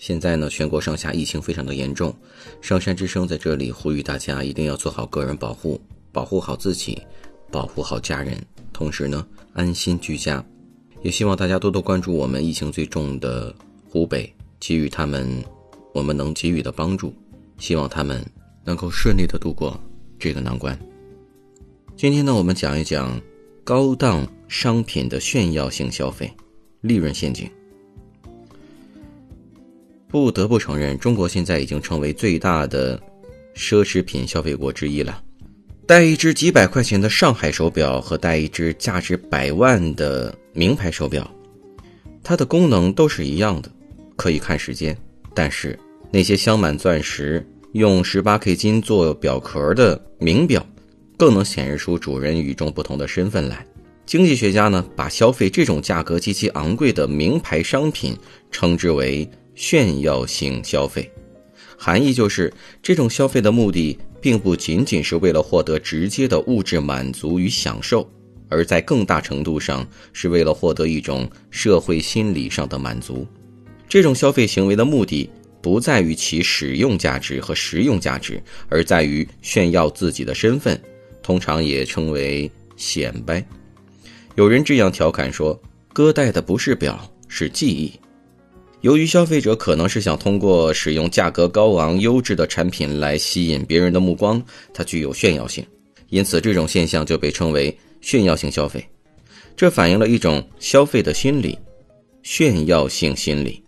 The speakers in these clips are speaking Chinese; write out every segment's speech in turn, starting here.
现在呢，全国上下疫情非常的严重，上山之声在这里呼吁大家一定要做好个人保护，保护好自己，保护好家人，同时呢，安心居家。也希望大家多多关注我们疫情最重的湖北，给予他们我们能给予的帮助，希望他们能够顺利的度过这个难关。今天呢，我们讲一讲高档商品的炫耀性消费，利润陷阱。不得不承认，中国现在已经成为最大的奢侈品消费国之一了。戴一只几百块钱的上海手表和戴一只价值百万的名牌手表，它的功能都是一样的，可以看时间。但是那些镶满钻石、用十八 K 金做表壳的名表，更能显示出主人与众不同的身份来。经济学家呢，把消费这种价格极其昂贵的名牌商品称之为。炫耀性消费，含义就是这种消费的目的并不仅仅是为了获得直接的物质满足与享受，而在更大程度上是为了获得一种社会心理上的满足。这种消费行为的目的不在于其使用价值和实用价值，而在于炫耀自己的身份，通常也称为显摆。有人这样调侃说：“哥戴的不是表，是记忆。”由于消费者可能是想通过使用价格高昂、优质的产品来吸引别人的目光，它具有炫耀性，因此这种现象就被称为炫耀性消费。这反映了一种消费的心理——炫耀性心理。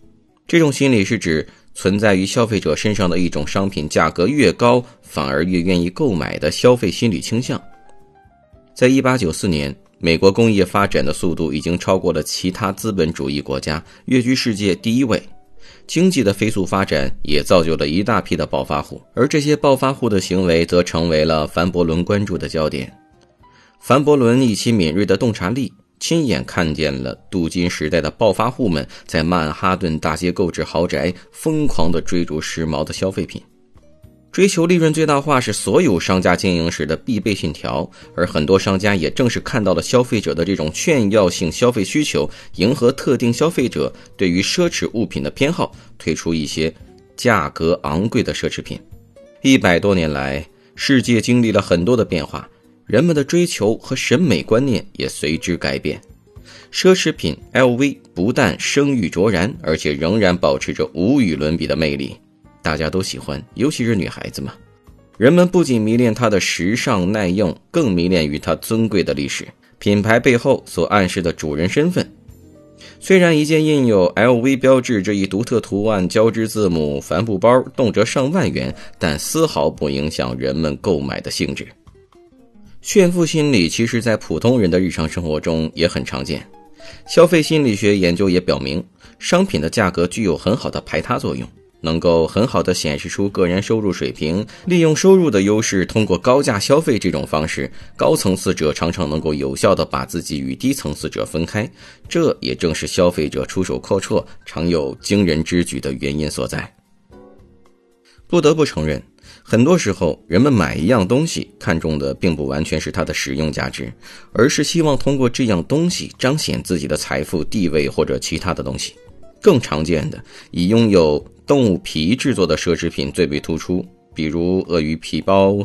这种心理是指存在于消费者身上的一种商品价格越高，反而越愿意购买的消费心理倾向。在一八九四年。美国工业发展的速度已经超过了其他资本主义国家，跃居世界第一位。经济的飞速发展也造就了一大批的暴发户，而这些暴发户的行为则成为了凡伯伦关注的焦点。凡伯伦以其敏锐的洞察力，亲眼看见了镀金时代的暴发户们在曼哈顿大街购置豪宅，疯狂地追逐时髦的消费品。追求利润最大化是所有商家经营时的必备信条，而很多商家也正是看到了消费者的这种炫耀性消费需求，迎合特定消费者对于奢侈物品的偏好，推出一些价格昂贵的奢侈品。一百多年来，世界经历了很多的变化，人们的追求和审美观念也随之改变。奢侈品 LV 不但声誉卓然，而且仍然保持着无与伦比的魅力。大家都喜欢，尤其是女孩子嘛。人们不仅迷恋它的时尚耐用，更迷恋于它尊贵的历史。品牌背后所暗示的主人身份。虽然一件印有 LV 标志这一独特图案交织字母帆布包动辄上万元，但丝毫不影响人们购买的兴致。炫富心理其实在普通人的日常生活中也很常见。消费心理学研究也表明，商品的价格具有很好的排他作用。能够很好的显示出个人收入水平，利用收入的优势，通过高价消费这种方式，高层次者常常能够有效的把自己与低层次者分开，这也正是消费者出手阔绰、常有惊人之举的原因所在。不得不承认，很多时候人们买一样东西，看重的并不完全是它的使用价值，而是希望通过这样东西彰显自己的财富、地位或者其他的东西。更常见的，以拥有动物皮制作的奢侈品最为突出，比如鳄鱼皮包、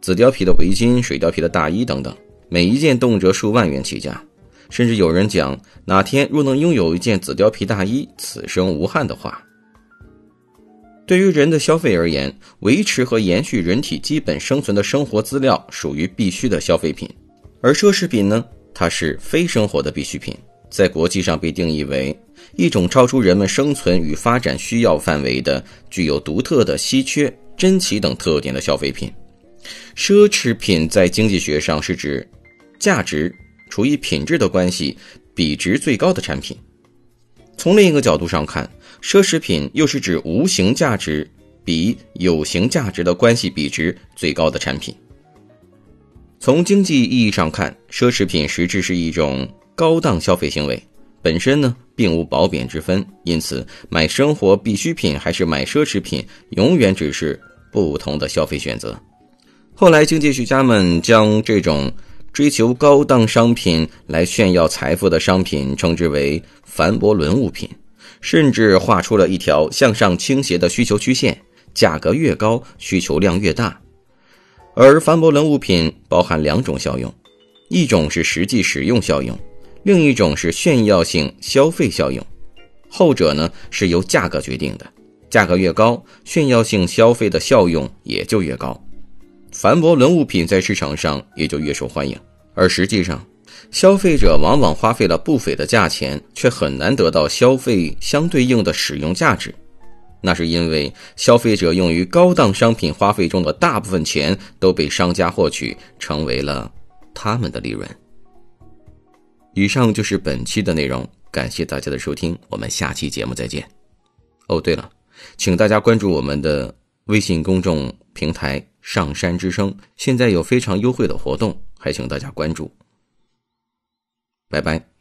紫貂皮的围巾、水貂皮的大衣等等，每一件动辄数万元起价。甚至有人讲，哪天若能拥有一件紫貂皮大衣，此生无憾的话。对于人的消费而言，维持和延续人体基本生存的生活资料属于必须的消费品，而奢侈品呢，它是非生活的必需品。在国际上被定义为一种超出人们生存与发展需要范围的、具有独特的稀缺、珍奇等特点的消费品。奢侈品在经济学上是指价值除以品质的关系比值最高的产品。从另一个角度上看，奢侈品又是指无形价值比有形价值的关系比值最高的产品。从经济意义上看，奢侈品实质是一种高档消费行为，本身呢并无褒贬之分，因此买生活必需品还是买奢侈品，永远只是不同的消费选择。后来，经济学家们将这种追求高档商品来炫耀财富的商品称之为凡伯伦物品，甚至画出了一条向上倾斜的需求曲线，价格越高，需求量越大。而凡伯伦物品包含两种效用，一种是实际使用效用，另一种是炫耀性消费效用。后者呢是由价格决定的，价格越高，炫耀性消费的效用也就越高。凡伯伦物品在市场上也就越受欢迎，而实际上，消费者往往花费了不菲的价钱，却很难得到消费相对应的使用价值。那是因为消费者用于高档商品花费中的大部分钱都被商家获取，成为了他们的利润。以上就是本期的内容，感谢大家的收听，我们下期节目再见。哦，对了，请大家关注我们的微信公众平台。上山之声现在有非常优惠的活动，还请大家关注。拜拜。